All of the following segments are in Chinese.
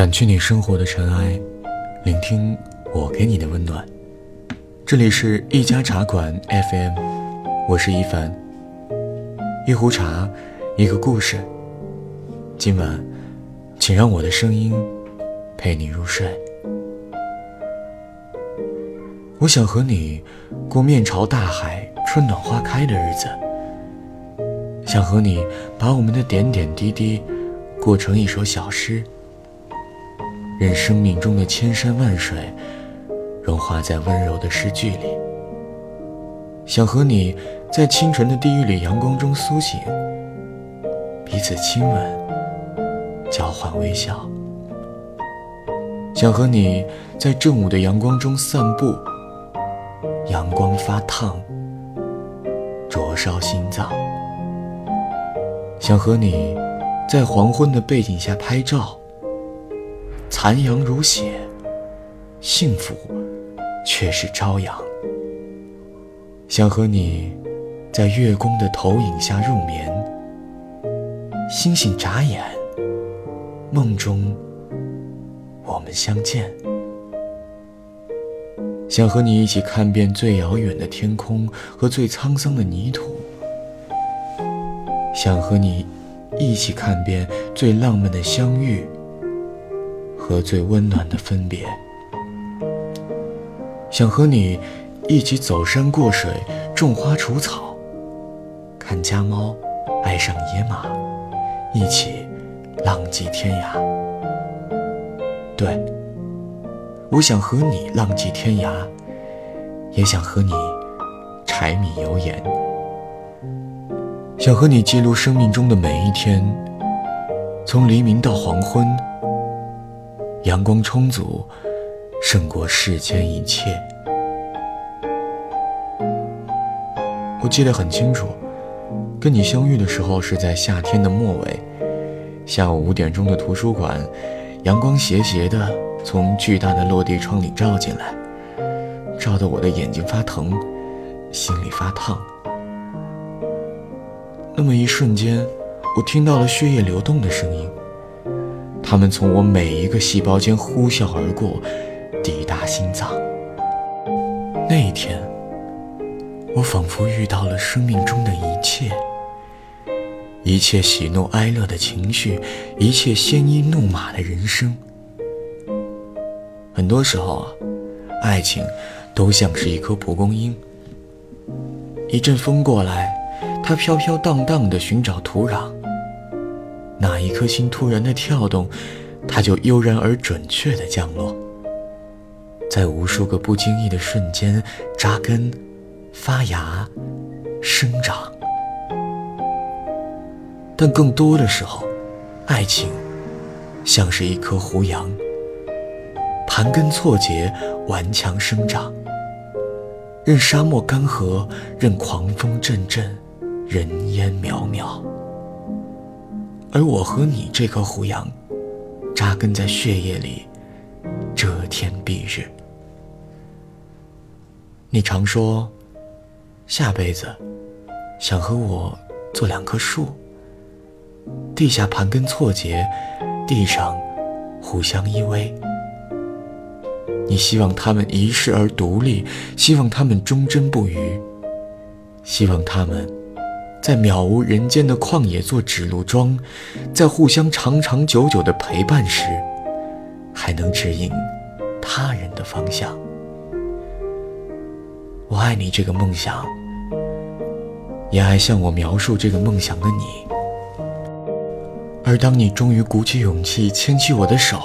掸去你生活的尘埃，聆听我给你的温暖。这里是一家茶馆 FM，我是一凡。一壶茶，一个故事。今晚，请让我的声音陪你入睡。我想和你过面朝大海、春暖花开的日子，想和你把我们的点点滴滴过成一首小诗。任生命中的千山万水融化在温柔的诗句里，想和你在清晨的第一缕阳光中苏醒，彼此亲吻，交换微笑。想和你在正午的阳光中散步，阳光发烫，灼烧心脏。想和你在黄昏的背景下拍照。残阳如血，幸福却是朝阳。想和你在月宫的投影下入眠，星星眨眼，梦中我们相见。想和你一起看遍最遥远的天空和最沧桑的泥土。想和你一起看遍最浪漫的相遇。和最温暖的分别，想和你一起走山过水，种花除草，看家猫爱上野马，一起浪迹天涯。对，我想和你浪迹天涯，也想和你柴米油盐，想和你记录生命中的每一天，从黎明到黄昏。阳光充足，胜过世间一切。我记得很清楚，跟你相遇的时候是在夏天的末尾，下午五点钟的图书馆，阳光斜斜的从巨大的落地窗里照进来，照得我的眼睛发疼，心里发烫。那么一瞬间，我听到了血液流动的声音。它们从我每一个细胞间呼啸而过，抵达心脏。那一天，我仿佛遇到了生命中的一切，一切喜怒哀乐的情绪，一切鲜衣怒马的人生。很多时候啊，爱情都像是一颗蒲公英，一阵风过来，它飘飘荡荡地寻找土壤。哪一颗心突然的跳动，它就悠然而准确的降落，在无数个不经意的瞬间扎根、发芽、生长。但更多的时候，爱情像是一颗胡杨，盘根错节、顽强生长，任沙漠干涸，任狂风阵阵，人烟渺渺。而我和你这颗胡杨，扎根在血液里，遮天蔽日。你常说，下辈子想和我做两棵树，地下盘根错节，地上互相依偎。你希望他们一世而独立，希望他们忠贞不渝，希望他们。在渺无人间的旷野做指路桩，在互相长长久久的陪伴时，还能指引他人的方向。我爱你这个梦想，也爱向我描述这个梦想的你。而当你终于鼓起勇气牵起我的手，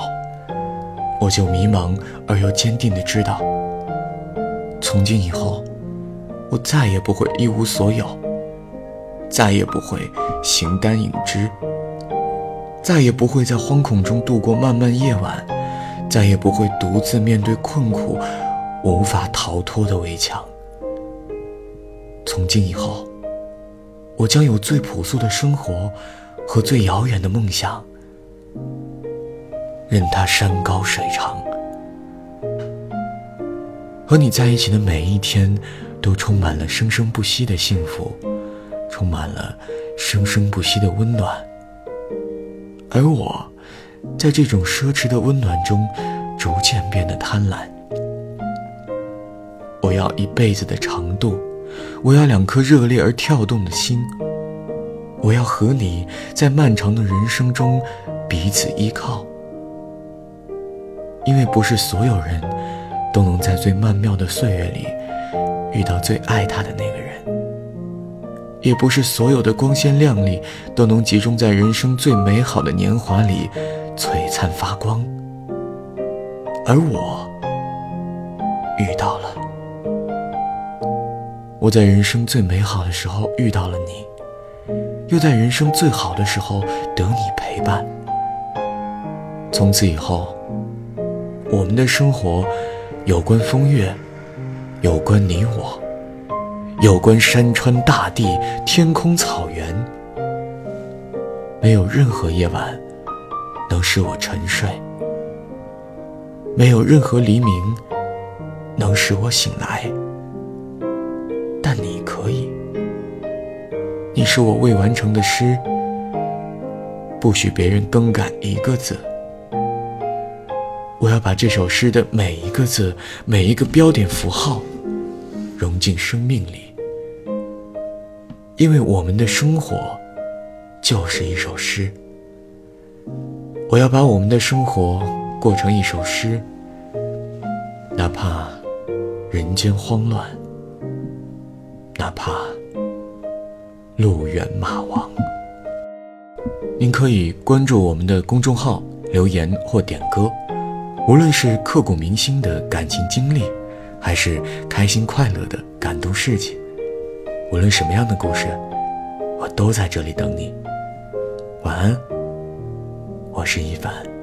我就迷茫而又坚定的知道，从今以后，我再也不会一无所有。再也不会形单影只，再也不会在惶恐中度过漫漫夜晚，再也不会独自面对困苦无法逃脱的围墙。从今以后，我将有最朴素的生活和最遥远的梦想，任它山高水长。和你在一起的每一天，都充满了生生不息的幸福。充满了生生不息的温暖，而我，在这种奢侈的温暖中，逐渐变得贪婪。我要一辈子的长度，我要两颗热烈而跳动的心。我要和你在漫长的人生中彼此依靠，因为不是所有人都能在最曼妙的岁月里遇到最爱他的那个人，也不是所有的光鲜亮丽都能集中在人生最美好的年华里璀璨发光，而我遇到了，我在人生最美好的时候遇到了你。又在人生最好的时候得你陪伴。从此以后，我们的生活有关风月，有关你我，有关山川大地、天空草原。没有任何夜晚能使我沉睡，没有任何黎明能使我醒来，但你可以。你是我未完成的诗，不许别人更改一个字。我要把这首诗的每一个字、每一个标点符号融进生命里，因为我们的生活就是一首诗。我要把我们的生活过成一首诗，哪怕人间慌乱，哪怕……路远马亡。您可以关注我们的公众号，留言或点歌。无论是刻骨铭心的感情经历，还是开心快乐的感动事情，无论什么样的故事，我都在这里等你。晚安，我是一凡。